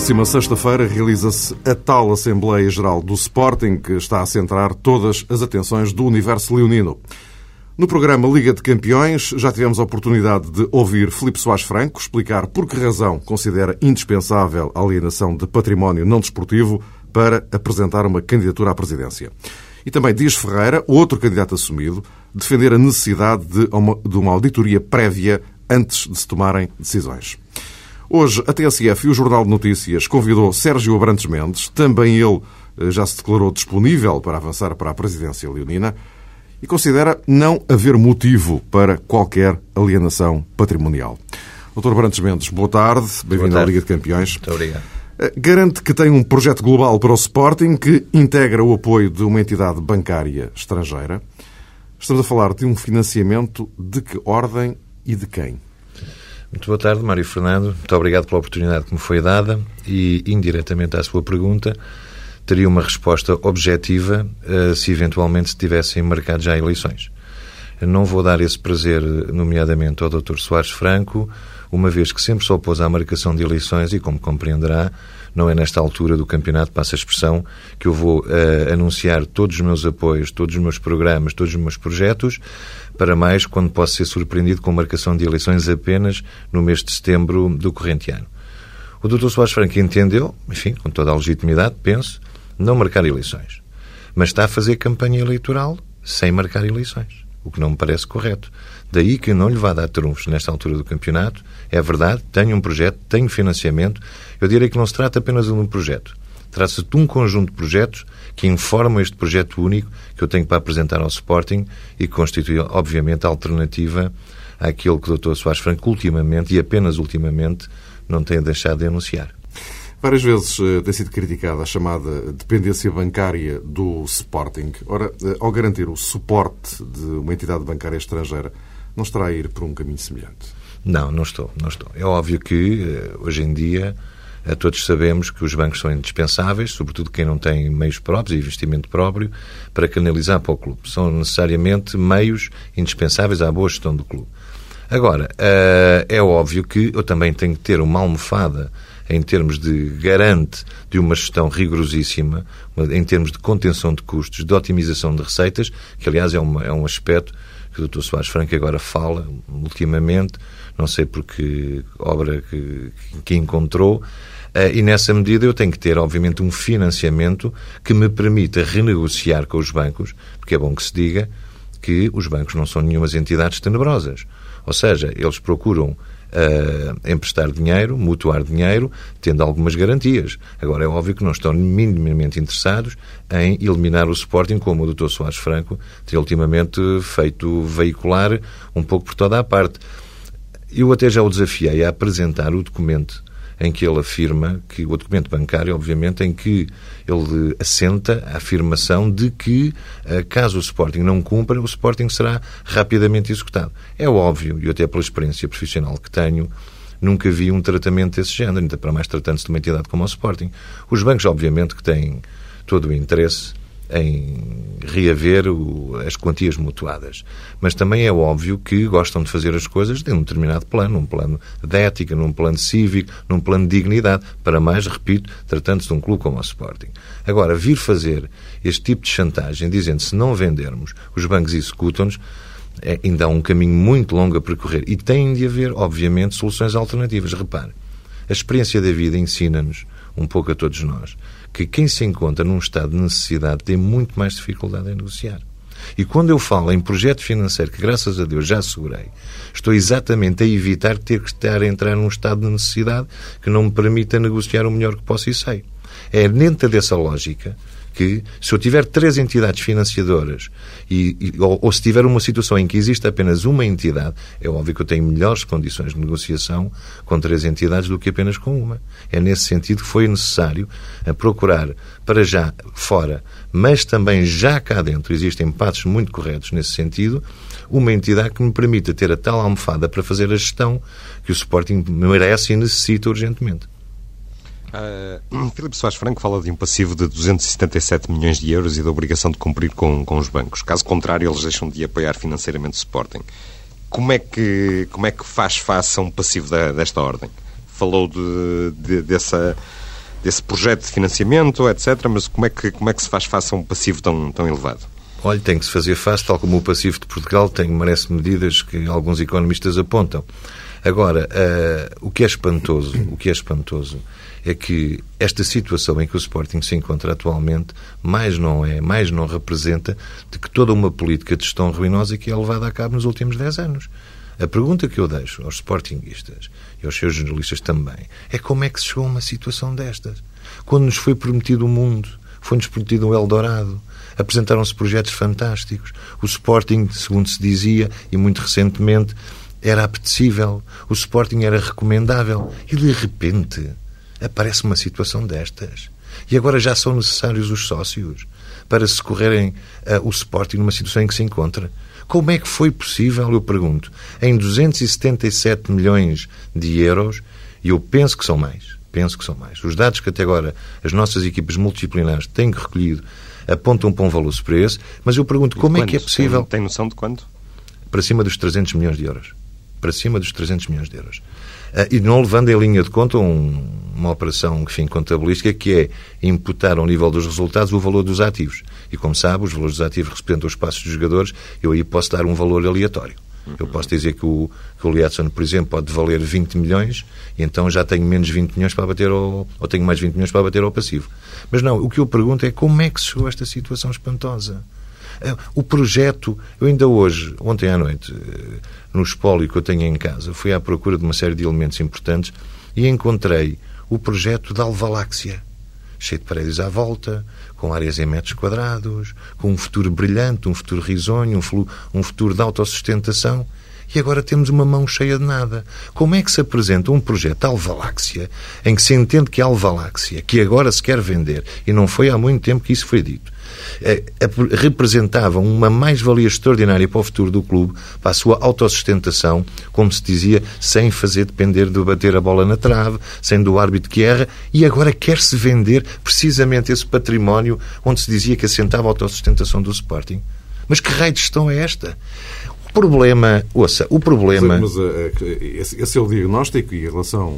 próxima sexta-feira realiza-se a tal Assembleia Geral do Sporting que está a centrar todas as atenções do universo leonino. No programa Liga de Campeões já tivemos a oportunidade de ouvir Filipe Soares Franco explicar por que razão considera indispensável a alienação de património não desportivo para apresentar uma candidatura à presidência. E também Dias Ferreira, outro candidato assumido, defender a necessidade de uma, de uma auditoria prévia antes de se tomarem decisões. Hoje, a TSF e o Jornal de Notícias convidou Sérgio Abrantes Mendes, também ele eh, já se declarou disponível para avançar para a presidência leonina e considera não haver motivo para qualquer alienação patrimonial. Doutor Abrantes Mendes, boa tarde, bem-vindo à Liga de Campeões. Muito obrigado. Eh, garante que tem um projeto global para o Sporting que integra o apoio de uma entidade bancária estrangeira. Estamos a falar de um financiamento de que ordem e de quem? Muito boa tarde, Mário Fernando. Muito obrigado pela oportunidade que me foi dada e, indiretamente à sua pergunta, teria uma resposta objetiva uh, se eventualmente se tivessem marcado já eleições. Não vou dar esse prazer, nomeadamente ao Dr. Soares Franco, uma vez que sempre se opôs à marcação de eleições e, como compreenderá, não é nesta altura do campeonato, passa a expressão, que eu vou uh, anunciar todos os meus apoios, todos os meus programas, todos os meus projetos, para mais quando posso ser surpreendido com marcação de eleições apenas no mês de setembro do corrente ano. O Dr. Soares Franco entendeu, enfim, com toda a legitimidade, penso, não marcar eleições. Mas está a fazer campanha eleitoral sem marcar eleições, o que não me parece correto. Daí que eu não lhe vá dar trunfos nesta altura do campeonato. É verdade, tenho um projeto, tenho financiamento. Eu direi que não se trata apenas de um projeto. Trata-se de um conjunto de projetos que informam este projeto único que eu tenho para apresentar ao Sporting e que constitui, obviamente, a alternativa àquilo que o Dr. Soares Franco, ultimamente, e apenas ultimamente, não tem deixado de anunciar. Várias vezes uh, tem sido criticada a chamada dependência bancária do Sporting. Ora, uh, ao garantir o suporte de uma entidade bancária estrangeira, não estará a ir por um caminho semelhante? Não, não estou, não estou. É óbvio que, uh, hoje em dia, todos sabemos que os bancos são indispensáveis, sobretudo quem não tem meios próprios e investimento próprio, para canalizar para o clube. São necessariamente meios indispensáveis à boa gestão do clube. Agora, é óbvio que eu também tenho que ter uma almofada em termos de garante de uma gestão rigorosíssima, em termos de contenção de custos, de otimização de receitas, que aliás é, uma, é um aspecto que o Dr. Soares Franco agora fala ultimamente, não sei por que obra que, que encontrou, eh, e nessa medida eu tenho que ter, obviamente, um financiamento que me permita renegociar com os bancos, porque é bom que se diga que os bancos não são nenhumas entidades tenebrosas. Ou seja, eles procuram uh, emprestar dinheiro, mutuar dinheiro, tendo algumas garantias. Agora, é óbvio que não estão minimamente interessados em eliminar o Sporting, como o Dr. Soares Franco tem ultimamente feito veicular um pouco por toda a parte. Eu até já o desafiei a apresentar o documento em que ele afirma que o documento bancário, obviamente, em que ele assenta a afirmação de que, eh, caso o Sporting não cumpra, o Sporting será rapidamente executado. É óbvio, e até pela experiência profissional que tenho, nunca vi um tratamento desse género, ainda para mais tratando-se de uma entidade como o Sporting. Os bancos, obviamente, que têm todo o interesse em reaver o, as quantias mutuadas. Mas também é óbvio que gostam de fazer as coisas de um determinado plano, um plano de ética, num plano cívico, num plano de dignidade. Para mais, repito, tratando-se de um clube como o Sporting. Agora, vir fazer este tipo de chantagem, dizendo se não vendermos, os bancos executam-nos, é, ainda há um caminho muito longo a percorrer. E tem de haver, obviamente, soluções alternativas. Repare, a experiência da vida ensina-nos, um pouco a todos nós, que quem se encontra num estado de necessidade tem muito mais dificuldade em negociar. E quando eu falo em projeto financeiro, que graças a Deus já assegurei, estou exatamente a evitar ter que estar a entrar num estado de necessidade que não me permita negociar o melhor que posso e sei. É dentro dessa lógica que, se eu tiver três entidades financiadoras e, e ou, ou, se tiver uma situação em que existe apenas uma entidade, é óbvio que eu tenho melhores condições de negociação com três entidades do que apenas com uma. É nesse sentido que foi necessário procurar, para já fora, mas também já cá dentro, existem passos muito corretos nesse sentido, uma entidade que me permita ter a tal almofada para fazer a gestão que o Sporting merece e necessita urgentemente. Uh, Filipe Soares Franco fala de um passivo de 277 milhões de euros e da obrigação de cumprir com, com os bancos. Caso contrário, eles deixam de apoiar financeiramente o Sporting. Como é que, como é que faz face a um passivo da, desta ordem? Falou de, de, dessa, desse projeto de financiamento, etc. Mas como é que, como é que se faz face a um passivo tão, tão elevado? Olha, tem que se fazer face, tal como o passivo de Portugal tem, merece medidas que alguns economistas apontam. Agora, uh, o que é espantoso, o que é espantoso é que esta situação em que o Sporting se encontra atualmente mais não é, mais não representa de que toda uma política de gestão ruinosa que é levada a cabo nos últimos 10 anos. A pergunta que eu deixo aos Sportingistas e aos seus jornalistas também é como é que se chegou a uma situação destas? Quando nos foi prometido o mundo, foi-nos prometido um Eldorado, apresentaram-se projetos fantásticos. O Sporting, segundo se dizia, e muito recentemente, era apetecível, o Sporting era recomendável. E de repente aparece uma situação destas. E agora já são necessários os sócios para socorrerem uh, o Sporting numa situação em que se encontra. Como é que foi possível, eu pergunto, em 277 milhões de euros, e eu penso que são mais, penso que são mais. Os dados que até agora as nossas equipas multidisciplinares têm recolhido apontam para um valor superior mas eu pergunto como é que é possível... Tem noção de quanto? Para cima dos 300 milhões de euros. Para cima dos 300 milhões de euros. Uh, e não levando em linha de conta um, uma operação enfim, contabilística que é imputar ao nível dos resultados o valor dos ativos. E como sabe, os valores dos ativos representam os passos dos jogadores, eu aí posso dar um valor aleatório. Eu posso dizer que o, que o Liatson, por exemplo, pode valer 20 milhões e então já tenho menos 20 milhões para bater ao, ou tenho mais 20 milhões para bater ao passivo. Mas não, o que eu pergunto é como é que se chegou a esta situação espantosa? O projeto, eu ainda hoje, ontem à noite, eh, no espólio que eu tenho em casa, fui à procura de uma série de elementos importantes e encontrei o projeto da Alvaláxia, cheio de paredes à volta, com áreas em metros quadrados, com um futuro brilhante, um futuro risonho, um, um futuro de autossustentação. E agora temos uma mão cheia de nada. Como é que se apresenta um projeto Alvaláxia, em que se entende que a Alvaláxia, que agora se quer vender, e não foi há muito tempo que isso foi dito, representavam uma mais-valia extraordinária para o futuro do clube, para a sua autossustentação, como se dizia, sem fazer depender de bater a bola na trave, sem do árbitro que erra, e agora quer-se vender precisamente esse património onde se dizia que assentava a autossustentação do Sporting. Mas que raio de gestão é esta? O problema, ouça, o problema. Mas, mas esse, esse, é o diagnóstico e em relação,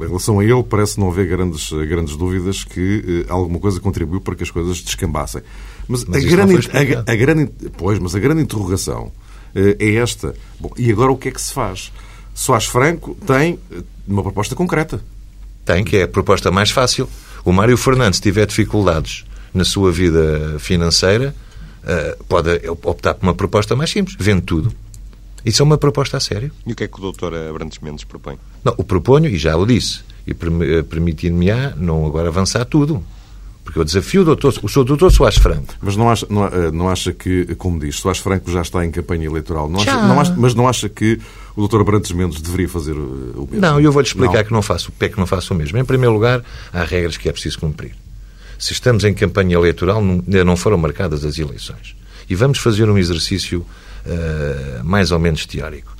em relação a ele parece não haver grandes, grandes dúvidas que alguma coisa contribuiu para que as coisas descambassem. Mas, mas a, grande, a, a, grande, pois, mas a grande interrogação é esta. Bom, e agora o que é que se faz? Soares Franco tem uma proposta concreta. Tem, que é a proposta mais fácil. O Mário Fernandes tiver dificuldades na sua vida financeira, pode optar por uma proposta mais simples. Vende tudo. Isso é uma proposta a sério. E o que é que o doutor Abrantes Mendes propõe? Não, o proponho, e já o disse, e eh, permitindo-me não agora avançar tudo. Porque eu desafio o doutor, o seu doutor Soares Franco. Mas não acha, não, eh, não, acha que, como diz, Soares Franco já está em campanha eleitoral. Não acha, não acha, mas não acha que o doutor Abrantes Mendes deveria fazer o mesmo? Não, eu vou-lhe explicar não. que não faço, o que é que não faço o mesmo. Em primeiro lugar, há regras que é preciso cumprir. Se estamos em campanha eleitoral, ainda não foram marcadas as eleições. E vamos fazer um exercício uh, mais ou menos teórico.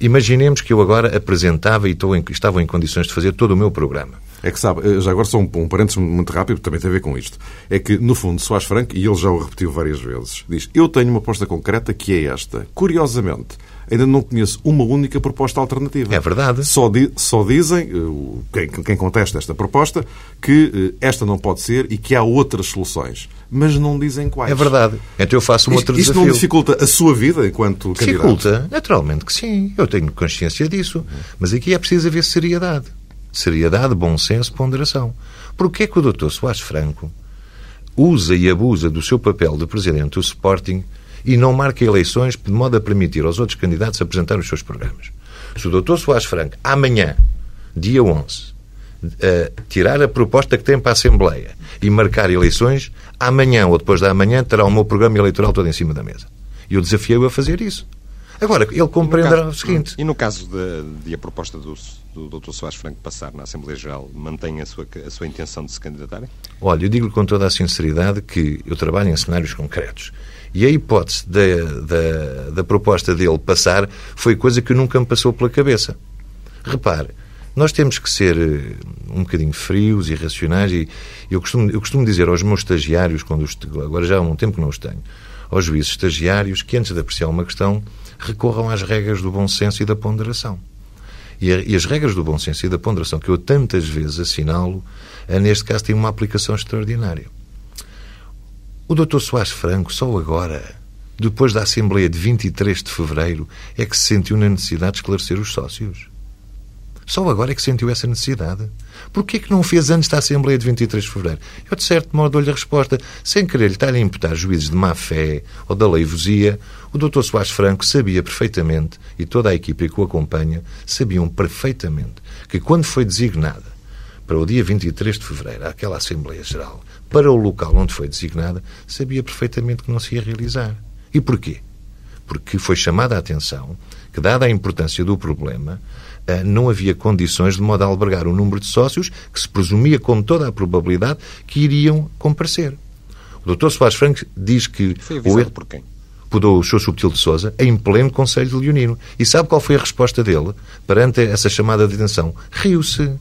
Imaginemos que eu agora apresentava e em, estava em condições de fazer todo o meu programa. É que sabe, eh, já agora só um, um parênteses muito rápido, também tem a ver com isto. É que, no fundo, Soares Franco, e ele já o repetiu várias vezes, diz: Eu tenho uma aposta concreta que é esta. Curiosamente, ainda não conheço uma única proposta alternativa. É verdade. Só, di só dizem, eh, quem, quem, contesta esta proposta, que eh, esta não pode ser e que há outras soluções. Mas não dizem quais. É verdade. Então eu faço um isto, outro desafio. Isto não dificulta a sua vida enquanto candidato? Dificulta, naturalmente que sim. Eu tenho consciência disso. Mas aqui é preciso haver seriedade. Seriedade, bom senso, ponderação. Porquê que o Dr. Soares Franco usa e abusa do seu papel de presidente do Sporting e não marca eleições de modo a permitir aos outros candidatos apresentar os seus programas. Se o Dr. Soares Franco, amanhã, dia 11, uh, tirar a proposta que tem para a Assembleia e marcar eleições, amanhã ou depois da manhã terá o meu programa eleitoral todo em cima da mesa. E eu desafiei-o a fazer isso. Agora, ele compreenderá caso, o seguinte. E no caso de, de a proposta do, do Dr. Soares Franco passar na Assembleia Geral, mantém a sua, a sua intenção de se candidatar? Olha, eu digo-lhe com toda a sinceridade que eu trabalho em cenários concretos. E a hipótese da, da, da proposta dele passar foi coisa que nunca me passou pela cabeça. Repare, nós temos que ser eh, um bocadinho frios e racionais e eu costumo, eu costumo dizer aos meus estagiários, quando os, agora já há um tempo que não os tenho, aos juízes estagiários que antes de apreciar uma questão recorram às regras do bom senso e da ponderação. E, a, e, as regras do bom senso e da ponderação que eu tantas vezes assinalo, eh, neste caso, têm uma aplicação extraordinária. O Dr. Soares Franco, só agora, depois da Assembleia de 23 de Fevereiro, é que se sentiu na necessidade de esclarecer os sócios. Só agora é que sentiu essa necessidade. Porquê que não fez antes da Assembleia de 23 de Fevereiro? Eu, de certo modo, dou-lhe a resposta. Sem querer lhe estar a imputar juízes de má-fé ou da leivosia, o Dr. Soares Franco sabia perfeitamente, e toda a equipa que o acompanha, sabiam perfeitamente, que quando foi designada para o dia 23 de Fevereiro, aquela Assembleia Geral, para o local onde foi designada, sabia perfeitamente que não se ia realizar. E porquê? Porque foi chamada a atenção que, dada a importância do problema, eh, não havia condições de modo a albergar o número de sócios que se presumia com toda a probabilidade que iriam comparecer. O Dr. Soares Franco diz que... Foi avisado por quem? Por o Sr. Subtil de Souza, em pleno Conselho de Leonino. E sabe qual foi a resposta dele perante essa chamada de atenção? Riu-se.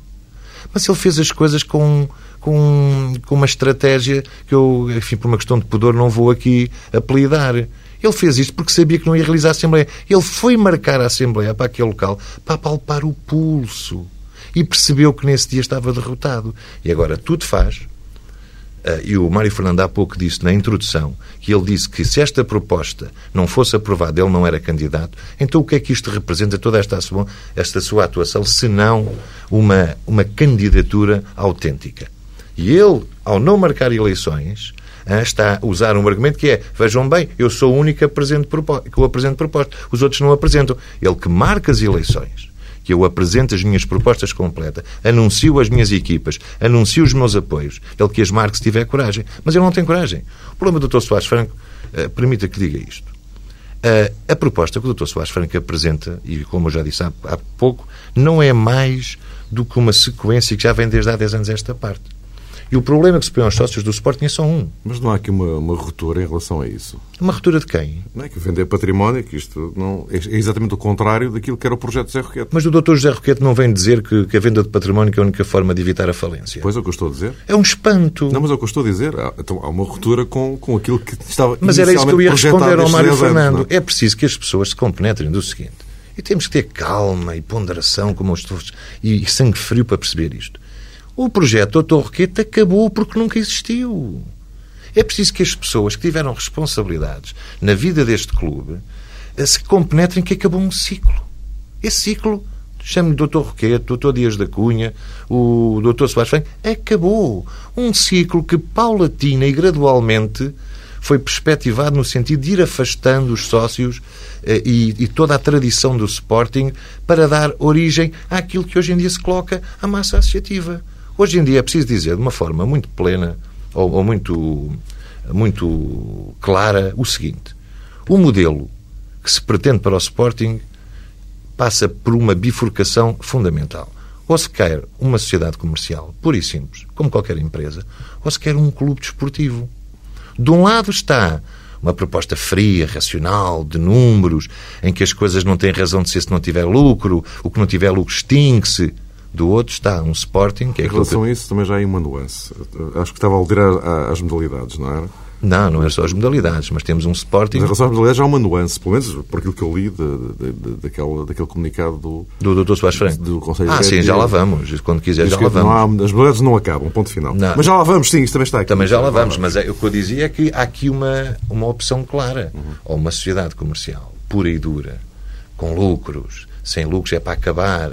Mas ele fez as coisas com, com, com uma estratégia que eu, enfim, por uma questão de pudor, não vou aqui apelidar. Ele fez isto porque sabia que não ia realizar a Assembleia. Ele foi marcar a Assembleia para aquele local para palpar o pulso. E percebeu que nesse dia estava derrotado. E agora tudo faz. Uh, e o Mário Fernando há pouco disse na introdução que ele disse que se esta proposta não fosse aprovada, ele não era candidato. Então o que é que isto representa, toda esta sua, esta sua atuação, se não uma, uma candidatura autêntica? E ele, ao não marcar eleições, está a usar um argumento que é, vejam bem, eu sou o único que, apresento proposta, os outros não apresentam. Ele que marca as eleições, que eu apresento as minhas propostas completas, anuncio as minhas equipas, anuncio os meus apoios, ele que as marque se tiver coragem. Mas ele não tem coragem. O problema do Dr. Soares Franco, uh, permita que diga isto. Uh, a proposta que o Dr. Soares Franco apresenta, e como eu já disse há, há pouco, não é mais do que uma sequência que já vem desde há 10 anos esta parte. E o problema que se põe aos sócios do Sporting é só um. Mas não há aqui uma, uma ruptura em relação a isso? Uma ruptura de quem? Não é que vender património, que isto não, é exatamente o contrário daquilo que era o projeto José Roquete. Mas o doutor José Roquete não vem dizer que, que a venda de património é a única forma de evitar a falência. Pois é o que eu estou a dizer. É um espanto. Não, mas é o que eu estou a dizer. Há, então, há uma ruptura com, com aquilo que estava Mas era isso que eu ia responder ao Mário Fernando. Anos, é? é preciso que as pessoas se compenetrem do seguinte. E temos que ter calma e ponderação como os e sangue frio para perceber isto. O projeto Doutor Roquete acabou porque nunca existiu. É preciso que as pessoas que tiveram responsabilidades na vida deste clube eh, se compenetrem que acabou um ciclo. Esse ciclo, chame-lhe Doutor Roquete, Doutor Dias da Cunha, o Doutor Soares Franco, acabou. Um ciclo que paulatina e gradualmente foi perspectivado no sentido de ir afastando os sócios eh, e, e, toda a tradição do Sporting para dar origem àquilo que hoje em dia se coloca à massa associativa. Hoje em dia é preciso dizer de uma forma muito plena ou, ou muito, muito clara o seguinte: o modelo que se pretende para o Sporting passa por uma bifurcação fundamental. Ou se quer uma sociedade comercial, pura e simples, como qualquer empresa, ou se quer um clube desportivo. De um lado está uma proposta fria, racional, de números, em que as coisas não têm razão de ser se não tiver lucro, o que não tiver lucro extingue-se. Do outro está um Sporting, que é Em relação que... a isso, também já há uma nuance. Acho que estava a aludir às modalidades, não era? Não, não é só as modalidades, mas temos um Sporting. Mas em relação às modalidades, já há uma nuance, pelo menos por aquilo que eu li de, de, de, daquele, daquele comunicado do. Do Dr. Soares Franco. Do Conselho Ah, sim, já lá vamos. Quando quiser, já lá vamos. Há, as modalidades não acabam, ponto final. Não. Mas já lá vamos, sim, isso também está aqui. Também já lá vamos, mas é, o que eu dizia é que há aqui uma, uma opção clara. Uhum. Ou uma sociedade comercial pura e dura, com lucros, sem lucros é para acabar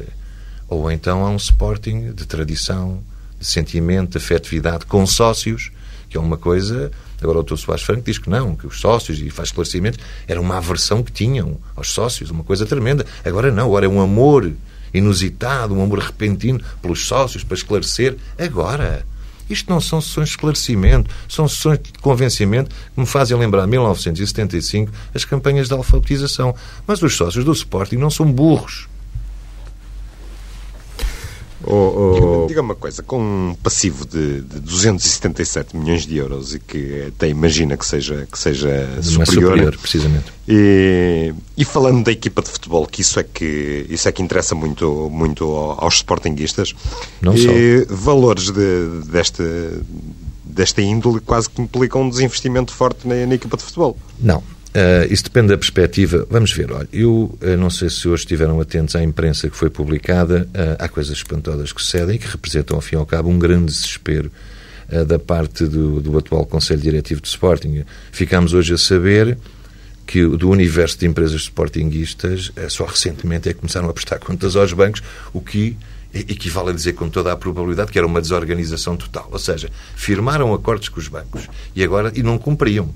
ou então há um Sporting de tradição, de sentimento, de afetividade, com sócios, que é uma coisa. Agora o Dr. Soares Franco diz que não, que os sócios, e faz esclarecimentos, era uma aversão que tinham aos sócios, uma coisa tremenda. Agora não, agora é um amor inusitado, um amor repentino pelos sócios, para esclarecer. Agora. Isto não são sessões de esclarecimento, são sessões de convencimento que me fazem lembrar 1975 as campanhas de alfabetização. Mas os sócios do Sporting não são burros. Oh, oh... Diga uma coisa, com um passivo de, de 277 milhões de euros e que até imagina que seja, que seja superior, superior precisamente. E, e, falando da equipa de futebol, que isso é que, isso é que interessa muito, muito aos sportinguistas, Não e só. valores de, desta, desta índole quase que implicam um desinvestimento forte na, na equipa de futebol. Não. Uh, isso depende da perspectiva. Vamos ver, olha, eu uh, não sei se hoje estiveram atentos à imprensa que foi publicada, uh, há coisas espantosas que sucedem e que representam, ao fim e ao cabo, um grande desespero da parte do, do, atual Conselho Diretivo de Sporting. Ficámos hoje a saber que do universo de empresas sportinguistas, só recentemente é que começaram a prestar contas aos bancos, o que equivale a dizer com toda a probabilidade que era uma desorganização total. Ou seja, firmaram acordos com os bancos e agora e não cumpriam.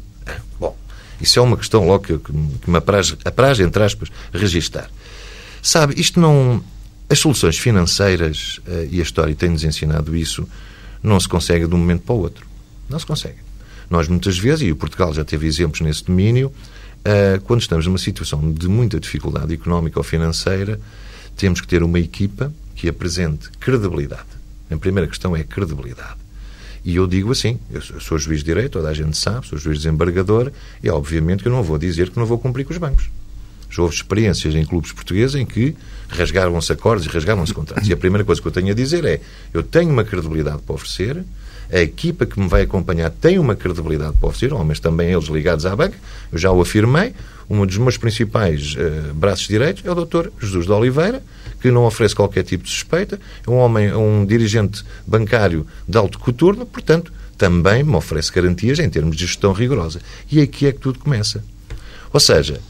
Bom, isso é uma questão logo que, que me apraz, apraz, entre aspas, registar. Sabe, isto não. As soluções financeiras, uh, e a história tem-nos ensinado isso, não se consegue de um momento para o outro. Não se consegue. Nós, muitas vezes, e o Portugal já teve exemplos nesse domínio, uh, quando estamos numa situação de muita dificuldade económica ou financeira, temos que ter uma equipa que apresente credibilidade. A primeira questão é credibilidade. E eu digo assim, eu sou juiz de direito, toda a gente sabe, sou juiz desembargador, e obviamente que eu não vou dizer que não vou cumprir com os bancos. Já houve experiências em clubes portugueses em que rasgavam-se acordos e rasgavam-se contratos. E a primeira coisa que eu tenho a dizer é: eu tenho uma credibilidade para oferecer, a equipa que me vai acompanhar tem uma credibilidade para oferecer, homens também eles ligados à banca, eu já o afirmei. Um dos meus principais uh, braços direitos é o Dr. Jesus de Oliveira, que não oferece qualquer tipo de suspeita, é um homem, um dirigente bancário de alto coturno, portanto, também me oferece garantias em termos de gestão rigorosa. E aqui é que tudo começa. Ou seja,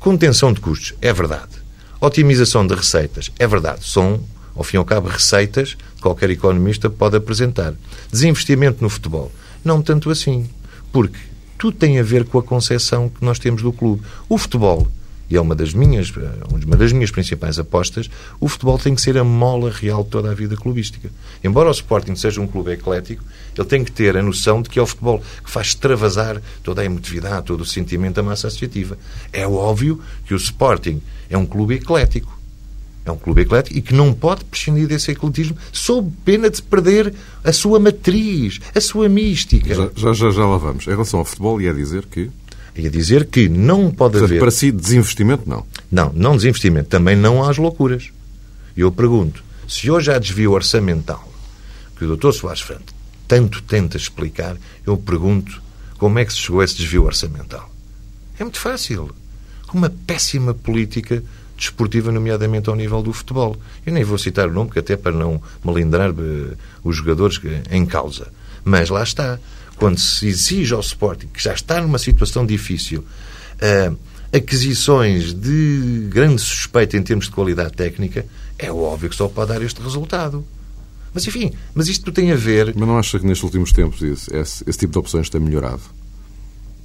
contenção de custos, é verdade. Otimização de receitas, é verdade. São, ao fim e ao cabo, receitas que qualquer economista pode apresentar. Desinvestimento no futebol, não tanto assim. Porque tudo tem a ver com a concepção que nós temos do clube. O futebol e é uma das minhas, uma das minhas principais apostas, o futebol tem que ser a mola real de toda a vida clubística. Embora o Sporting seja um clube eclético, ele tem que ter a noção de que é o futebol que faz extravasar toda a emotividade, todo o sentimento da massa associativa. É óbvio que o Sporting é um clube eclético. É um clube eclético e que não pode prescindir desse ecletismo sob pena de perder a sua matriz, a sua mística. Já, já, já, já lá vamos. Em relação ao futebol, ia dizer que e a dizer que não pode Portanto, haver. Para si, desinvestimento, não. Não, não desinvestimento. Também não há as loucuras. E eu pergunto: se hoje há desvio orçamental que o Dr. Soares Franco tanto tenta explicar, eu pergunto como é que se chegou a esse desvio orçamental. É muito fácil. Uma péssima política desportiva, nomeadamente ao nível do futebol. Eu nem vou citar o nome, porque até para não melindrar eh, os jogadores em causa. Mas lá está quando se exige ao Sporting, que já está numa situação difícil, uh, aquisições de grande suspeita em termos de qualidade técnica, é óbvio que só pode dar este resultado. Mas enfim, mas isto tem a ver. Mas não acha que nestes últimos tempos esse, esse tipo de opções tem melhorado?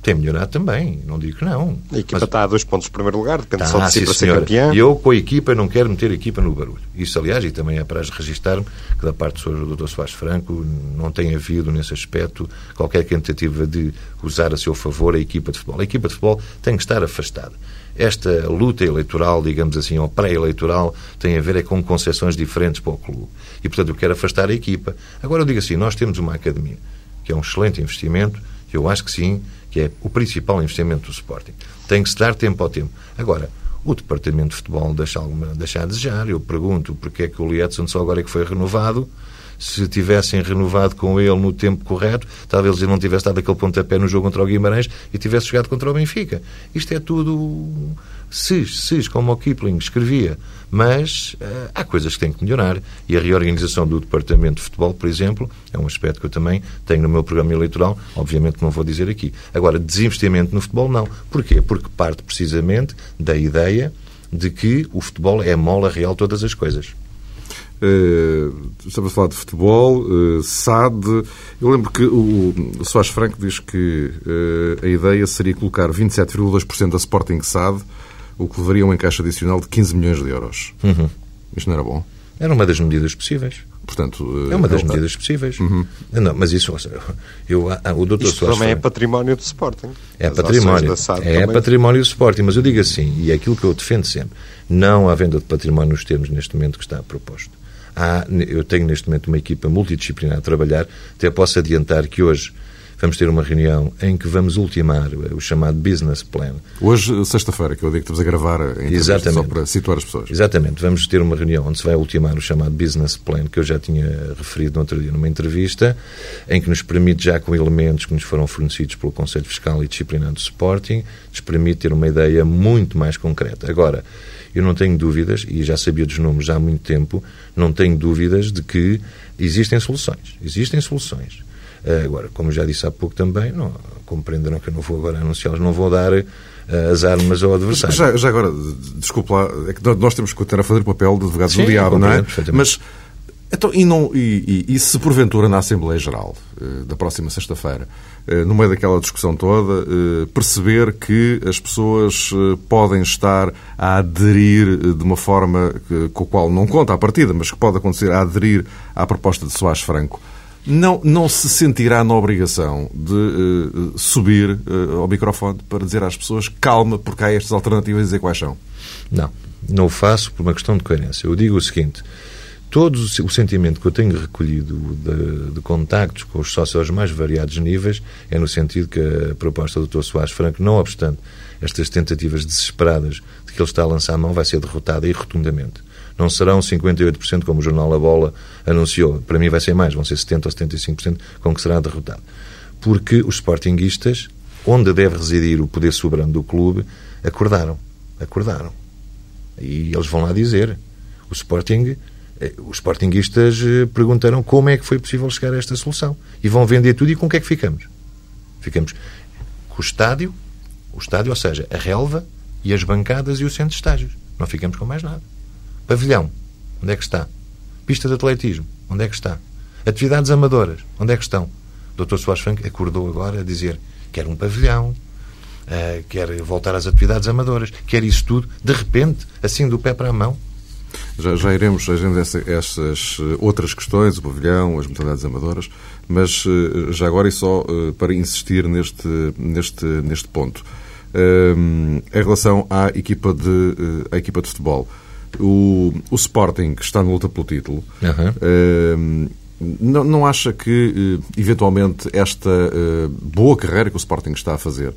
Tem melhorado também, não digo que não. A equipa mas... está a dois pontos de primeiro lugar, depende tá, só de si para ser campeão. Eu, com a equipa, não quero meter a equipa no barulho. Isso, aliás, e também é para registrar-me que da parte do Dr. Soares Franco não tem havido, nesse aspecto, qualquer tentativa de usar a seu favor a equipa de futebol. A equipa de futebol tem que estar afastada. Esta luta eleitoral, digamos assim, ou pré-eleitoral, tem a ver é com concepções diferentes para o clube. E, portanto, eu quero afastar a equipa. Agora, eu digo assim, nós temos uma academia, que é um excelente investimento, eu acho que sim, que é o principal investimento do Sporting. Tem que se dar tempo ao tempo. Agora, o Departamento de Futebol deixa, alguma, deixa a desejar. Eu pergunto porque é que o Lietzen só agora é que foi renovado. Se tivessem renovado com ele no tempo correto, talvez ele não tivesse dado aquele pontapé no jogo contra o Guimarães e tivesse jogado contra o Benfica. Isto é tudo sis, sis, como o Kipling escrevia. Mas uh, há coisas que têm que melhorar. E a reorganização do Departamento de Futebol, por exemplo, é um aspecto que eu também tenho no meu programa eleitoral. Obviamente não vou dizer aqui. Agora, desinvestimento no futebol, não. Porquê? Porque parte precisamente da ideia de que o futebol é a mola real de todas as coisas. Uh, estamos a falar de futebol, uh, SAD. Eu lembro que o, o Soares Franco diz que uh, a ideia seria colocar 27,2% da Sporting SAD o que levaria um encaixe adicional de 15 milhões de euros. Uhum. Isto não era bom? Era uma das medidas possíveis. Portanto, é uma das medidas possíveis. Uhum. Não, mas isso, eu, o doutor Isto Soares também é património do Sporting. É As património. É também. património do Sporting, mas eu digo assim, e é aquilo que eu defendo sempre, não há venda de património nos termos neste momento que está proposto. Há, eu tenho neste momento uma equipa multidisciplinar a trabalhar, até posso adiantar que hoje vamos ter uma reunião em que vamos ultimar o chamado Business Plan. Hoje, sexta-feira, que é o dia que estamos a gravar entrevista, só para situar as pessoas. Exatamente. Vamos ter uma reunião onde se vai ultimar o chamado Business Plan, que eu já tinha referido no outro dia numa entrevista, em que nos permite, já com elementos que nos foram fornecidos pelo Conselho Fiscal e Disciplinado do Sporting, nos permite ter uma ideia muito mais concreta. Agora, eu não tenho dúvidas, e já sabia dos números há muito tempo, não tenho dúvidas de que existem soluções. Existem soluções. Eh, agora, como já disse há pouco também, não, compreenderão que eu não vou agora anunciá-los, não vou dar uh, as armas ao adversário. Já, já, agora, desculpa lá, é que nós temos que continuar a fazer o papel de advogado do diabo, não é? Mas, então, e, não, e, e, e, se porventura na Assembleia Geral, uh, da próxima sexta-feira, uh, no meio daquela discussão toda, perceber que as pessoas podem estar a aderir de uma forma que, com a qual não conta à partida, mas que pode acontecer, a aderir à proposta de Soares Franco, não, não se sentirá na obrigação de subir ao microfone para dizer às pessoas calma, porque há estas alternativas e dizer quais são? Não, não o faço por uma questão de coerência. Eu digo o seguinte: todo o sentimento que eu tenho recolhido de, de contactos com os sócios aos mais variados níveis é no sentido que a proposta do Dr. Soares Franco, não obstante estas tentativas desesperadas de que ele está a lançar a mão, vai ser derrotada e rotundamente. Não serão 58% como o jornal A Bola anunciou. Para mim vai ser mais, vão ser 70% ou 75% com que será derrotado. Porque os sportinguistas, onde deve residir o poder soberano do clube, acordaram. Acordaram. E eles vão lá dizer. O Sporting os sportinguistas eh, perguntaram como é que foi possível chegar a esta solução. E vão vender tudo e com o que é que ficamos? Ficamos com o estádio, o estádio, ou seja, a relva e as bancadas e o centro de estágios. Não ficamos com mais nada. Pavilhão, onde é que está? Pista de atletismo, onde é que está? Atividades amadoras, onde é que estão? O Dr. Soares Franco acordou agora a dizer quer um pavilhão, uh, quer voltar às atividades amadoras, quer isso tudo, de repente, assim do pé para a mão. Já, já iremos agendar essa, essas eh, outras questões, o pavilhão, as modalidades amadoras, mas uh, já agora e só uh, para insistir neste, neste, neste ponto. em relação à equipa de, à equipa de futebol, o, o Sporting, que está na luta pelo título, uhum. uh, não, não, acha que, eventualmente, esta uh, boa carreira que o Sporting está a fazer, eh,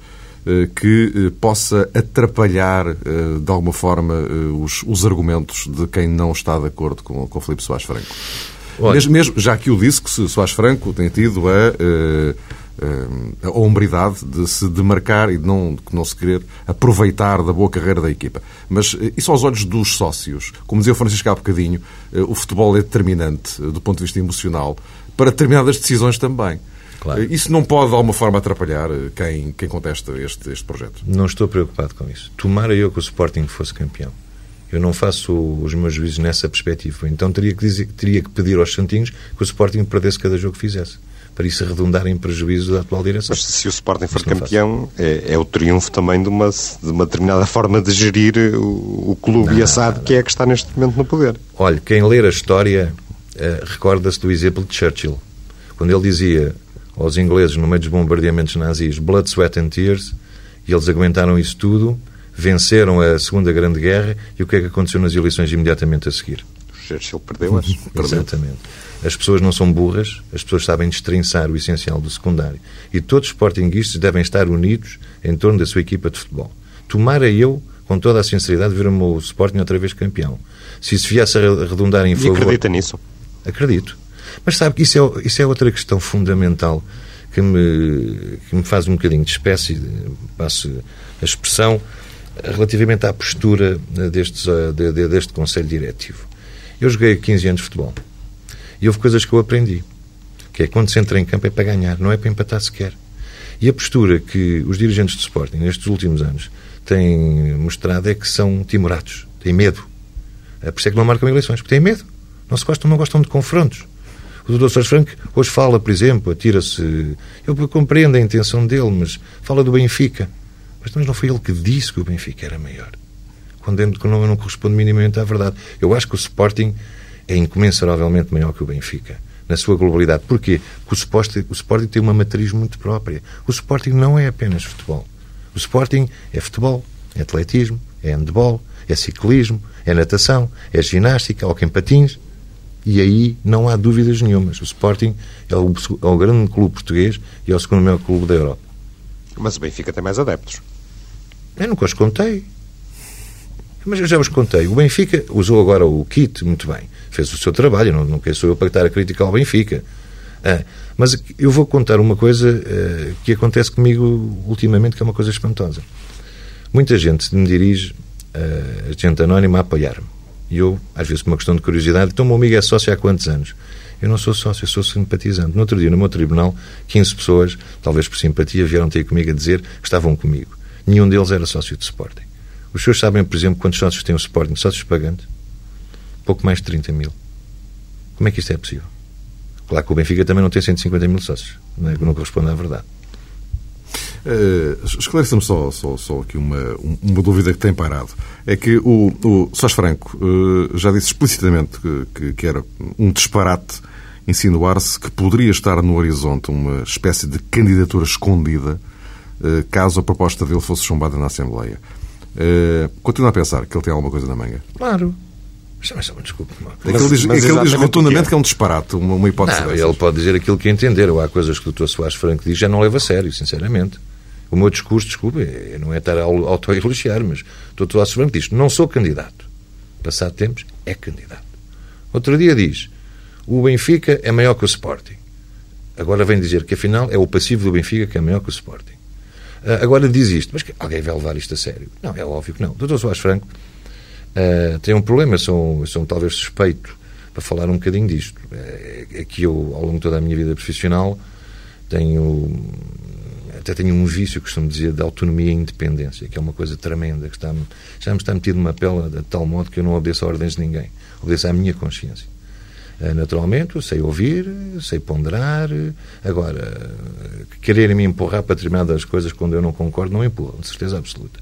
que possa atrapalhar, de alguma forma, os, os, argumentos de quem não está de acordo com, com Filipe Soares Franco? Mesmo, mesmo, já que o disse que Soares Franco tem tido a a hombridade de se demarcar e de não, de não se querer aproveitar da boa carreira da equipa. Mas eh, isso aos olhos dos sócios, como dizia o Francisco há bocadinho, eh, o futebol é determinante eh, do ponto de vista emocional para determinadas decisões também. Claro. Isso não pode, de alguma forma, atrapalhar quem, quem contesta este, este projeto? Não estou preocupado com isso. Tomara eu que o Sporting fosse campeão. Eu não faço os meus juízos nessa perspectiva. Então teria que, dizer, teria que pedir aos Santinhos que o Sporting perdesse cada jogo que fizesse para isso redundar em prejuízo da atual direção. Mas se o Sporting for campeão, é, é, o triunfo também de uma, de uma determinada forma de gerir o, o clube não, assado que é a que está neste momento no poder. Olha, quem ler a história uh, recorda-se do exemplo de Churchill, quando ele dizia aos ingleses no meio dos bombardeamentos nazis blood, sweat and tears, e eles aguentaram isso tudo, venceram a Segunda Grande Guerra, e o que é que aconteceu nas eleições imediatamente a seguir? Churchill perdeu as. Exatamente. As pessoas não são burras, as pessoas sabem destrinçar o essencial do secundário. E todos os sportinguistas devem estar unidos em torno da sua equipa de futebol. Tomara eu, com toda a sinceridade, ver o meu Sporting outra vez campeão. Se isso viesse a redundar em favor... E acredita nisso? Acredito. Mas sabe que isso é, isso é outra questão fundamental que me, que me faz um bocadinho de espécie, passo a expressão, relativamente à postura destes, de, de, deste Conselho Diretivo. Eu joguei 15 anos de futebol. E houve coisas que eu aprendi. Que é quando se entra em campo é para ganhar, não é para empatar sequer. E a postura que os dirigentes de Sporting nestes últimos anos têm mostrado é que são timoratos, têm medo. É por isso é que não marcam eleições, porque têm medo. Não se gostam, não gostam de confrontos. O Dr. Sérgio Franco hoje fala, por exemplo, atira-se. Eu compreendo a intenção dele, mas fala do Benfica. Mas também não foi ele que disse que o Benfica era maior. Quando não, não corresponde minimamente à verdade. Eu acho que o Sporting é incomensuravelmente maior que o Benfica, na sua globalidade. Porquê? Porque o Sporting, o Sporting tem uma matriz muito própria. O Sporting não é apenas futebol. O Sporting é futebol, é atletismo, é handball, é ciclismo, é natação, é ginástica, hockey em patins. E aí não há dúvidas nenhumas. O Sporting é o, é o grande clube português e é o segundo maior clube da Europa. Mas o Benfica tem mais adeptos. Eu nunca os contei. Mas eu já vos contei. O Benfica usou agora o kit muito bem. Fez o seu trabalho. Não, não sou eu para estar a criticar o Benfica. Ah, mas eu vou contar uma coisa uh, que acontece comigo ultimamente, que é uma coisa espantosa. Muita gente me dirige, uh, gente anónima, a apoiar-me. E eu, às vezes, por uma questão de curiosidade, então meu amigo é sócio há quantos anos? Eu não sou sócio, eu sou simpatizante. No outro dia, no meu tribunal, 15 pessoas, talvez por simpatia, vieram ter comigo a dizer que estavam comigo. Nenhum deles era sócio de Sporting. Os senhores sabem, por exemplo, quantos sócios tem o Sporting? Sócios pagantes? Pouco mais de 30 mil. Como é que isto é possível? Claro que o Benfica também não tem 150 mil sócios, não, é? não corresponde à verdade. Uh, Esclarece-me só, só, só aqui uma, uma dúvida que tem parado. É que o, o Sós Franco uh, já disse explicitamente que, que, que era um disparate insinuar-se que poderia estar no horizonte uma espécie de candidatura escondida uh, caso a proposta dele fosse chumbada na Assembleia. Uh, continua a pensar que ele tem alguma coisa na manga? Claro. Mas, mas, desculpe, é que ele diz, mas é que ele diz rotundamente que é um disparate, uma, uma hipótese não, Ele pode dizer aquilo que entender. Ou há coisas que o Dr. Soares Franco diz já não leva a sério, sinceramente. O meu discurso, desculpe, é, não é estar a auto-elogiar, mas o Dr. Soares Franco diz não sou candidato. Passado tempos, é candidato. Outro dia diz o Benfica é maior que o Sporting. Agora vem dizer que afinal é o passivo do Benfica que é maior que o Sporting. Uh, agora diz isto, mas alguém vai levar isto a sério? Não, é óbvio que não. Dr. Soares Franco uh, tem um problema, sou, sou talvez suspeito para falar um bocadinho disto. É, é que eu, ao longo de toda a minha vida profissional, tenho até tenho um vício, costumo dizer, de autonomia e independência, que é uma coisa tremenda, que está, já me está metido numa pele de tal modo que eu não obedeço a ordens de ninguém, obedeço à minha consciência. Eh, naturalmente, sei ouvir, sei ponderar. Agora, quererem me empurrar para determinadas coisas quando eu não concordo, não empurram, de certeza absoluta.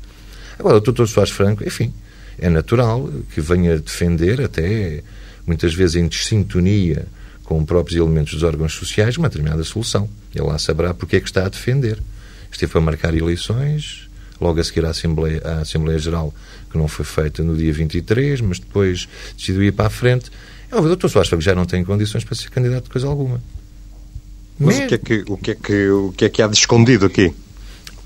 Agora, o doutor Soares Franco, enfim, é natural que venha defender, até muitas vezes em sintonia com próprios elementos dos órgãos sociais, uma determinada solução. Ele lá saberá porque é que está a defender. Esteve a marcar eleições, logo a seguir à Assembleia, à Assembleia Geral, que não foi feita no dia 23, mas depois decidiu ir para a frente. É, o doutor Soares Franco já não tem condições para ser candidato de coisa alguma. Mas o que, é que, o, que é que, o que é que há de escondido aqui?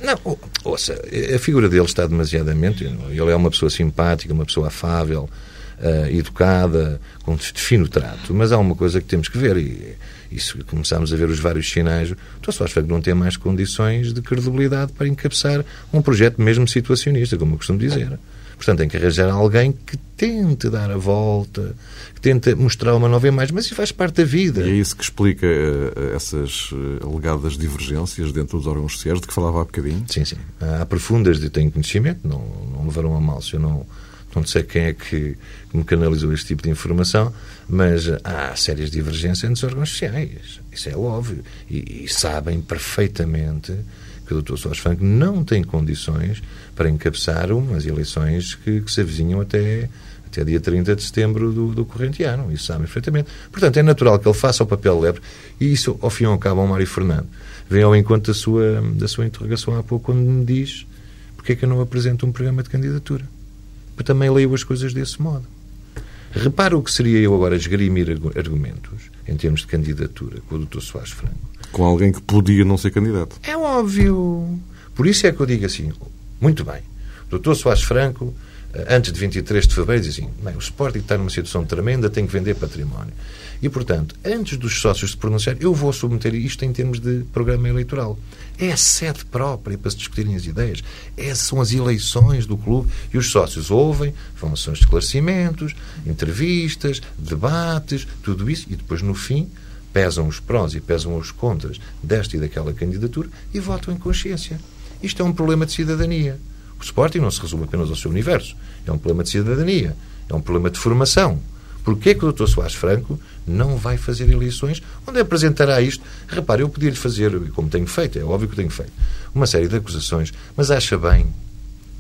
Não, ouça, a figura dele está demasiadamente. Ele é uma pessoa simpática, uma pessoa afável, uh, educada, com fino trato, mas há uma coisa que temos que ver, e, se começarmos a ver os vários sinais, o Dr. Soares Franco não tem mais condições de credibilidade para encabeçar um projeto mesmo situacionista, como eu costumo dizer. Portanto, tem que arranjar alguém que tente dar a volta, que tente mostrar uma nova imagem, mas isso faz parte da vida. E é isso que explica uh, essas uh, alegadas divergências dentro dos órgãos sociais de que falava há bocadinho? Sim, sim. Há profundas de tenho conhecimento, não, não levaram a mal se eu não, não sei quem é que me canalizou este tipo de informação, mas há sérias divergências entre os órgãos sociais. Isso é óbvio. E, e sabem perfeitamente que o Dr. Soares Franco não tem condições para encabeçar umas eleições que, que se avizinham até, até dia 30 de setembro do, do corrente ano. Isso sabem perfeitamente. Portanto, é natural que ele faça o papel lebre e isso, ao fim e ao cabo, ao Mário Fernando, vem ao encontro da sua, da sua interrogação há pouco, quando me diz porque é que eu não apresento um programa de candidatura. Também leio as coisas desse modo. Repara o que seria eu agora esgrimir argumentos em termos de candidatura com o Dr. Soares Franco. Com alguém que podia não ser candidato. É óbvio. Por isso é que eu digo assim, muito bem, Dr. Soares Franco, antes de 23 de fevereiro, diz assim, bem, o Sporting está numa situação tremenda, tem que vender património. E, portanto, antes dos sócios se pronunciarem, eu vou submeter isto em termos de programa eleitoral. É a sede própria para se discutirem as ideias. Essas são as eleições do clube e os sócios ouvem, vão seus esclarecimentos, entrevistas, debates, tudo isso, e depois, no fim, pesam os prós e pesam os contras desta e daquela candidatura e votam em consciência. Isto é um problema de cidadania. O Sporting não se resume apenas ao seu universo. É um problema de cidadania. É um problema de formação. Porquê é que o Dr. Soares Franco não vai fazer eleições onde apresentará isto? Repare, eu podia-lhe fazer, como tenho feito, é óbvio que tenho feito, uma série de acusações, mas acha bem,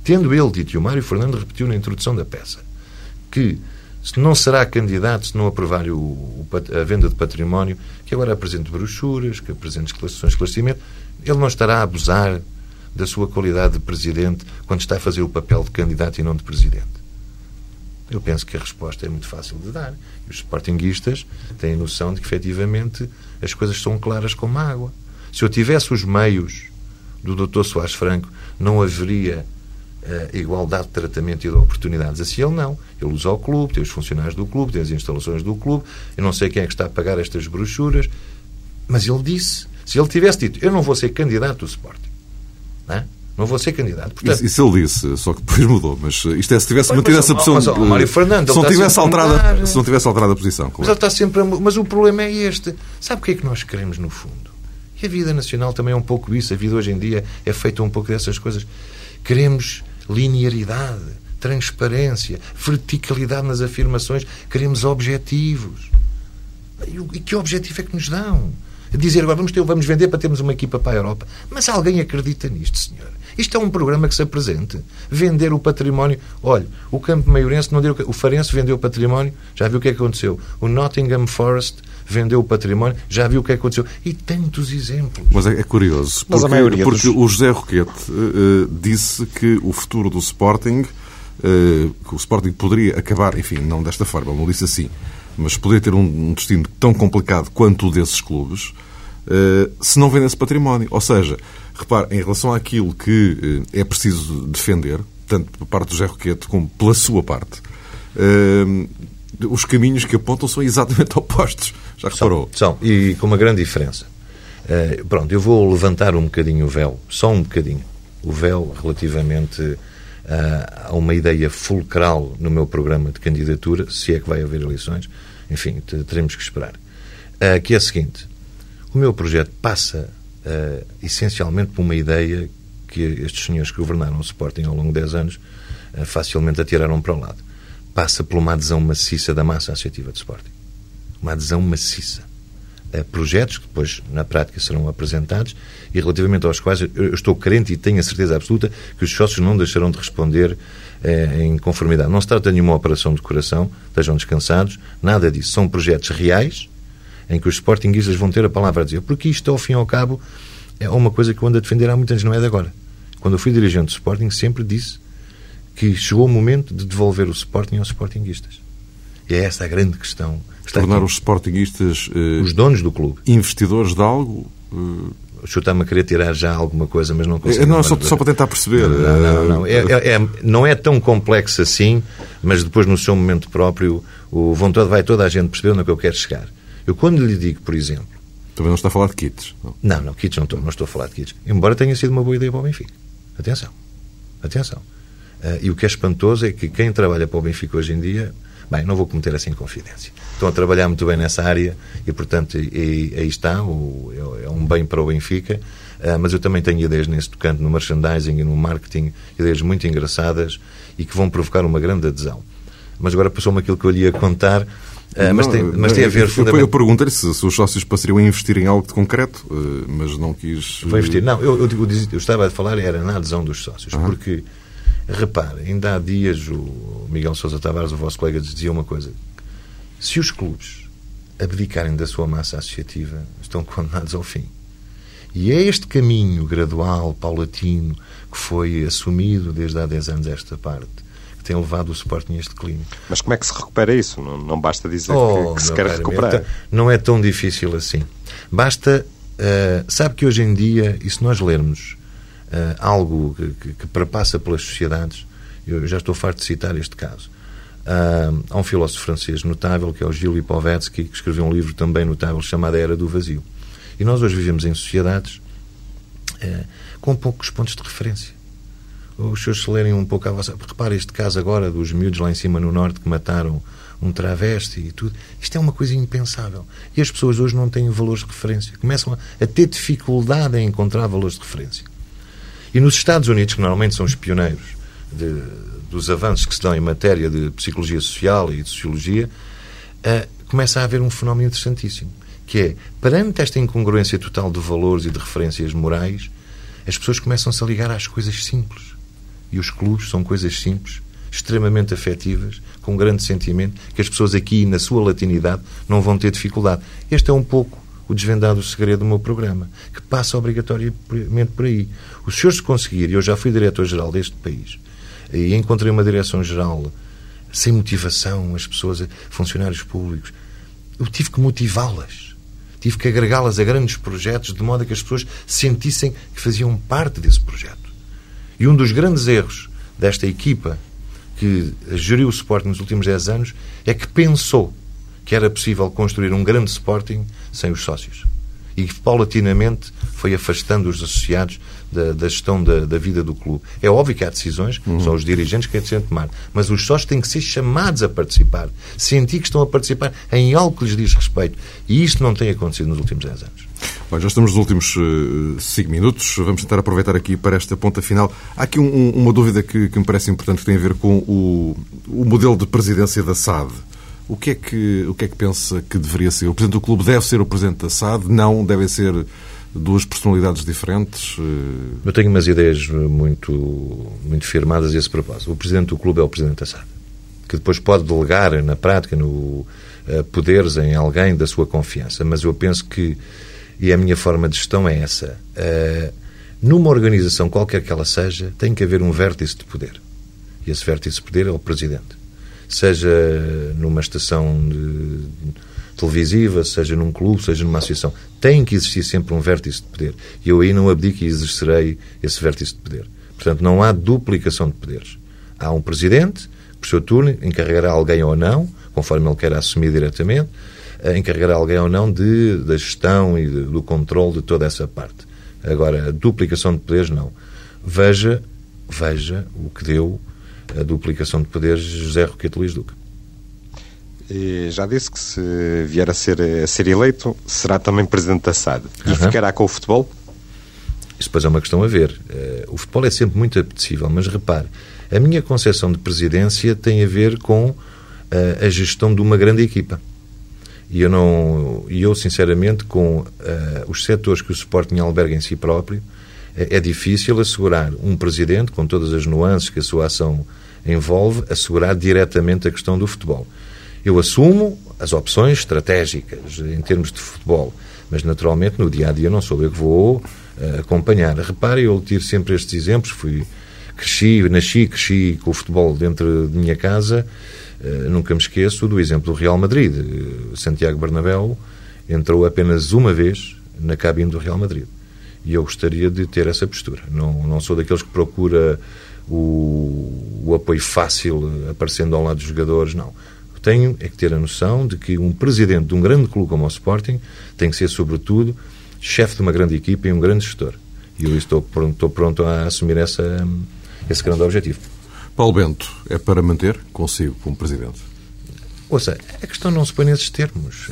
tendo ele dito, e o Mário Fernando repetiu na introdução da peça, que se não será candidato se não aprovar o, o, a venda de património, que agora apresente brochuras, que apresente esclarecimentos, esclarecimento, ele não estará a abusar da sua qualidade de presidente quando está a fazer o papel de candidato e não de presidente. Eu penso que a resposta é muito fácil de dar. E os sportinguistas têm noção de que, efetivamente, as coisas são claras como água. Se eu tivesse os meios do Dr. Soares Franco, não haveria uh, igualdade de tratamento e de oportunidades. Assim ele não. Ele usa o clube, tem os funcionários do clube, tem as instalações do clube. Eu não sei quem é que está a pagar estas brochuras, mas ele disse. Se ele tivesse dito, eu não vou ser candidato do Sporting, não é? Não vou ser candidato. Portanto... Isso, isso, ele disse, só que depois mudou. Mas isto é se tivesse mantido essa posição. Mas, Mário Fernando, se, não tivesse alterado, se não tivesse alterado a posição. Claro. Mas, ele está sempre a... mas o problema é este. Sabe o que é que nós queremos, no fundo? E a vida nacional também é um pouco isso. A vida hoje em dia é feita um pouco dessas coisas. Queremos linearidade, transparência, verticalidade nas afirmações. Queremos objetivos. E que objetivo é que nos dão? Dizer agora vamos, ter, vamos vender para termos uma equipa para a Europa. Mas alguém acredita nisto, senhor? Isto é um programa que se apresente. Vender o património. Olha, o Campo Maiorense não deu. O Farense vendeu o património, já viu o que é que aconteceu. O Nottingham Forest vendeu o património, já viu o que é que aconteceu. E tantos exemplos. Mas é, é curioso, porque, porque dos... o José Roquete uh, disse que o futuro do Sporting, uh, que o Sporting poderia acabar, enfim, não desta forma, não disse assim, mas poderia ter um, destino tão complicado quanto o desses clubes, uh, se não vendesse património. Ou seja, repare, em relação àquilo que é preciso defender, tanto por parte do José Roquete como pela sua parte, os caminhos que apontam são exatamente opostos. Já reparou? São, são e com uma grande diferença. Pronto, eu vou levantar um bocadinho o véu, só um bocadinho, o véu relativamente a uma ideia fulcral no meu programa de candidatura, se é que vai haver eleições, enfim, teremos que esperar. Uh, que é a seguinte: o meu projeto passa essencialmente por uma ideia que estes senhores que governaram o Sporting ao longo de 10 anos facilmente atiraram para o lado passa por uma adesão maciça da massa associativa de Sporting. Uma adesão maciça. A projetos que depois, na prática, serão apresentados e relativamente aos quais eu estou crente e tenho a certeza absoluta que os sócios não deixarão de responder eh, em conformidade. Não se trata de nenhuma operação de coração, estejam descansados, nada disso. São projetos reais em que os sportinguistas vão ter a palavra a dizer. Porque isto, ao fim e ao cabo, é uma coisa que eu ando a defender há muitos anos, não é de agora. Quando eu fui dirigente do Sporting, sempre disse que chegou o momento de devolver o Sporting aos Sportinguistas. E é essa a grande questão. Está Tornar aqui. os Sportinguistas... Uh, os donos do clube. Investidores de algo... Uh... O senhor está-me a querer tirar já alguma coisa, mas não consigo. Não, só, só para tentar perceber. Não, não, não. não. É, é, é, não é tão complexo assim, mas depois, no seu momento próprio, o, todo, vai toda a gente perceber onde é que eu quero chegar. Eu, quando lhe digo, por exemplo. Também não está a falar de kits. Não, não, não kits não estou, não estou a falar de kits. Embora tenha sido uma boa ideia para o Benfica. Atenção. Atenção. Uh, e o que é espantoso é que quem trabalha para o Benfica hoje em dia, bem, não vou cometer assim confidência. Estão a trabalhar muito bem nessa área e, portanto, e, e aí está, o, é, é um bem para o Benfica. Uh, mas eu também tenho ideias nesse tocante, no merchandising e no marketing, ideias muito engraçadas e que vão provocar uma grande adesão. Mas agora passou-me aquilo que eu lhe ia contar. Uh, mas, tem, mas tem a ver fundamentalmente... Eu perguntei-lhe se, se, os sócios passariam a investir em algo de concreto, uh, mas não quis... Vou investir. Não, eu, eu, eu, eu, estava a falar era na adesão dos sócios, porque Repare, ainda há dias o Miguel Sousa Tavares, o vosso colega, dizia uma coisa. Se os clubes abdicarem da sua massa associativa, estão condenados ao fim. E é este caminho gradual, paulatino, que foi assumido desde há 10 anos esta parte, que tem levado o Sporting a este declínio. Mas como é que se recupera isso? Não, não basta dizer oh, que, que se quer recuperar. Então, não é tão difícil assim. Basta... Uh, sabe que hoje em dia, e se nós lermos algo que, que, perpassa pelas sociedades. Eu já estou farto de citar este caso. Uh, há um filósofo francês notável, que é o Gilles Lipovetsky, que escreveu um livro também notável chamado A Era do Vazio. E nós hoje vivemos em sociedades uh, com poucos pontos de referência. Os senhores se lerem um pouco a vossa... Repare este caso agora dos miúdos lá em cima no Norte que mataram um travesti e tudo. Isto é uma coisa impensável. E as pessoas hoje não têm valores de referência. Começam a, a ter dificuldade em encontrar valores de referência. E nos Estados Unidos, que normalmente são os pioneiros de, dos avanços que se dão em matéria de psicologia social e de sociologia, uh, começa a haver um fenómeno interessantíssimo, que é, perante esta incongruência total de valores e de referências morais, as pessoas começam-se a ligar às coisas simples. E os clubes são coisas simples, extremamente afetivas, com grande sentimento, que as pessoas aqui, na sua latinidade, não vão ter dificuldade. Este é um pouco o desvendado segredo do meu programa, que passa obrigatoriamente por aí. Os senhores conseguirem, eu já fui diretor-geral deste país, e encontrei uma direção-geral sem motivação, as pessoas, funcionários públicos. Eu tive que motivá-las. Tive que agregá-las a grandes projetos de modo a que as pessoas sentissem que faziam parte desse projeto. E um dos grandes erros desta equipa que geriu o Sporting nos últimos 10 anos é que pensou que era possível construir um grande Sporting sem os sócios. E paulatinamente foi afastando os associados da, da gestão da, da, vida do clube. É óbvio que há decisões, uhum. são os dirigentes que têm de tomar, mas os sócios têm que ser chamados a participar, sentir que estão a participar em algo que lhes diz respeito. E isto não tem acontecido nos últimos 10 anos. Bom, já estamos nos últimos 5 uh, minutos. Vamos tentar aproveitar aqui para esta ponta final. Há aqui um, uma dúvida que, que, me parece importante que tem a ver com o, o modelo de presidência da SAD. O que, é que, o que é que pensa que deveria ser? O Presidente do Clube deve ser o Presidente da SAD? Não? Devem ser duas personalidades diferentes? Eu tenho umas ideias muito, muito firmadas a esse propósito. O Presidente do Clube é o Presidente da SAD, que depois pode delegar na prática no, uh, poderes em alguém da sua confiança. Mas eu penso que, e a minha forma de gestão é essa, uh, numa organização qualquer que ela seja, tem que haver um vértice de poder. E esse vértice de poder é o Presidente seja numa estação de, televisiva, seja num clube, seja numa associação. Tem que existir sempre um vértice de poder. E eu aí não abdico e exercerei esse vértice de poder. Portanto, não há duplicação de poderes. Há um presidente, por seu turno, encarregará alguém ou não, conforme ele quer assumir diretamente, encarregará alguém ou não de, da gestão e de, do controle de toda essa parte. Agora, duplicação de poderes, não. Veja, veja o que deu a duplicação de poderes José Roquete Luís Duque. E já disse que se vier a ser, a ser eleito, será também presidente da SAD. E uhum. ficará com o futebol? Isso depois é uma questão a ver. Uh, o futebol é sempre muito apetecível, mas repare, a minha concepção de presidência tem a ver com uh, a gestão de uma grande equipa. E eu, não, eu sinceramente, com uh, os setores que o Sporting alberga em si próprio, é difícil assegurar um presidente, com todas as nuances que a sua ação envolve, assegurar diretamente a questão do futebol. Eu assumo as opções estratégicas em termos de futebol, mas naturalmente no dia a dia não sou eu que vou uh, acompanhar. Repare, eu tiro sempre estes exemplos. Fui, cresci, nasci, cresci com o futebol dentro de minha casa. Uh, nunca me esqueço do exemplo do Real Madrid. Uh, Santiago Bernabéu entrou apenas uma vez na cabine do Real Madrid. E eu gostaria de ter essa postura. Não, não sou daqueles que procura o, o apoio fácil aparecendo ao lado dos jogadores, não. Tenho é que ter a noção de que um presidente de um grande clube como o Sporting tem que ser, sobretudo, chefe de uma grande equipa e um grande gestor. E eu estou pronto, estou pronto a assumir essa, esse grande objetivo. Paulo Bento, é para manter consigo como presidente? Ouça, a questão não se põe nesses termos.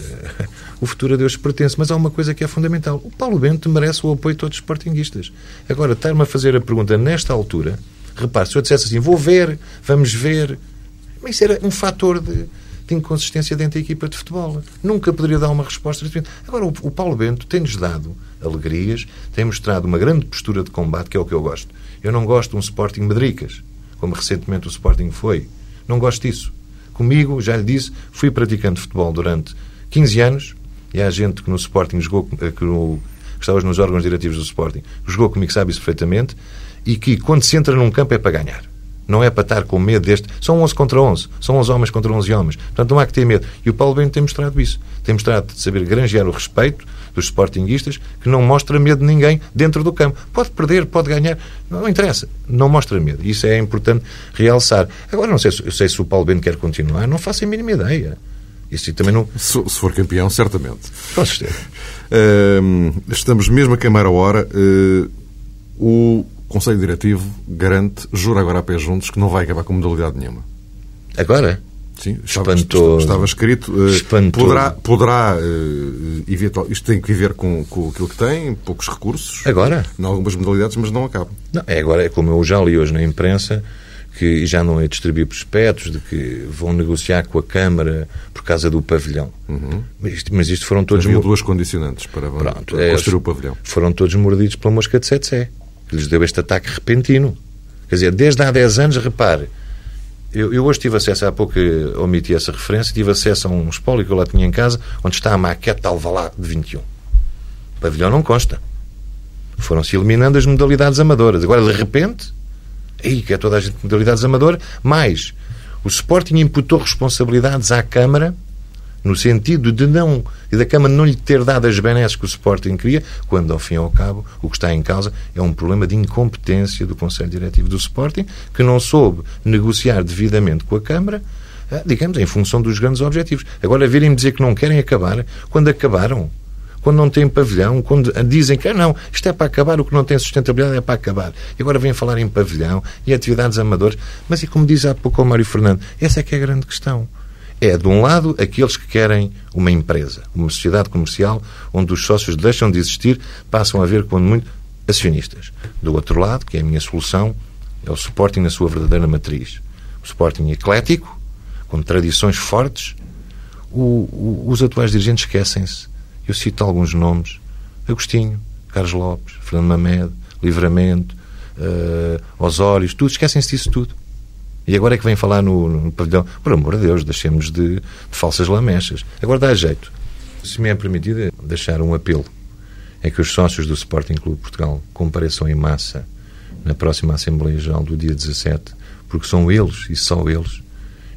O futuro a Deus pertence, mas há uma coisa que é fundamental. O Paulo Bento merece o apoio de todos os sportinguistas. Agora, estar-me a fazer a pergunta nesta altura, repare, se eu dissesse assim, vou ver, vamos ver, mas isso era um fator de, de inconsistência dentro da equipa de futebol. Nunca poderia dar uma resposta. Agora, o, o Paulo Bento tem-nos dado alegrias, tem mostrado uma grande postura de combate, que é o que eu gosto. Eu não gosto de um Sporting medricas, como recentemente o Sporting foi. Não gosto disso. Comigo, já lhe disse, fui praticante de futebol durante 15 anos e há gente que no Sporting jogou, eh, que, no, que estava nos órgãos diretivos do Sporting, jogou comigo, sabe isso perfeitamente, e que quando se entra num campo é para ganhar. Não é para estar com medo deste. São 11 contra 11. São 11 homens contra 11 homens. Portanto, não há que ter medo. E o Paulo Bento tem mostrado isso. Tem mostrado de saber granjear o respeito dos sportinguistas, que não mostra medo de ninguém dentro do campo. Pode perder, pode ganhar, não interessa. Não mostra medo. Isso é importante realçar. Agora, não sei, eu sei se o Paulo Bento quer continuar, não faço a mínima ideia. Isso também não... Se, se for campeão, certamente. Com certeza. Uh, estamos mesmo a queimar a hora. Uh, o Conselho Diretivo garante, jura agora a pé juntos, que não vai acabar com modalidade nenhuma. Agora? Sim, estava, estava, estava escrito. Uh, poderá, poderá uh, evitar, isto tem que viver com, com aquilo que tem, poucos recursos. Agora? Em algumas modalidades, mas não acaba. Não, é agora, é como eu já li hoje na imprensa, que já não é distribuir prospectos, de que vão negociar com a Câmara por causa do pavilhão. Uhum. Mas, isto, mas isto foram todos... Havia duas condicionantes para, Pronto, para construir é, o pavilhão. Foram todos mordidos pela mosca de Setsé que lhes deu este ataque repentino. Quer dizer, desde há 10 anos, repare, eu, eu, hoje tive acesso, há pouco omiti essa referência, tive acesso a um espólio que eu lá tinha em casa, onde está a maquete de Alvalade de 21. O pavilhão não consta. Foram-se eliminando as modalidades amadoras. Agora, de repente, aí que é toda a gente modalidades amadoras, mais O Sporting imputou responsabilidades à Câmara no sentido de não e da Câmara não lhe ter dado as benesses que o Sporting queria, quando ao fim e ao cabo o que está em causa é um problema de incompetência do Conselho Diretivo do Sporting, que não soube negociar devidamente com a Câmara, eh, digamos, em função dos grandes objetivos. Agora virem dizer que não querem acabar, quando acabaram, quando não têm pavilhão, quando dizem que ah, não, isto é para acabar, o que não tem sustentabilidade é para acabar. E agora vêm falar em pavilhão e atividades amadoras. Mas, e como diz há pouco o Mário Fernando, essa é que é a grande questão. É, de um lado, aqueles que querem uma empresa, uma sociedade comercial, onde os sócios deixam de existir, passam a ver, quando muito, acionistas. Do outro lado, que é a minha solução, é o Sporting na sua verdadeira matriz. O Sporting eclético, com tradições fortes. O, o, os atuais dirigentes esquecem-se eu cito alguns nomes: Agostinho, Carlos Lopes, Fernando Mamed, Livramento, uh, Osórios, tudo, esquecem-se disso tudo. E agora é que vem falar no, no pavilhão. Por amor de Deus, deixemos de, de falsas lamechas. Agora dá jeito. Se me é permitido deixar um apelo, é que os sócios do Sporting Clube Portugal compareçam em massa na próxima Assembleia Geral do dia 17, porque são eles, e só eles,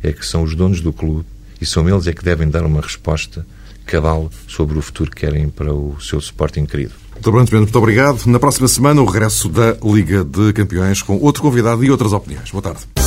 é que são os donos do clube, e são eles é que devem dar uma resposta cabal sobre o futuro que querem para o seu Sporting querido. Muito muito obrigado. Na próxima semana, o regresso da Liga de Campeões com outro convidado e outras opiniões. Boa tarde.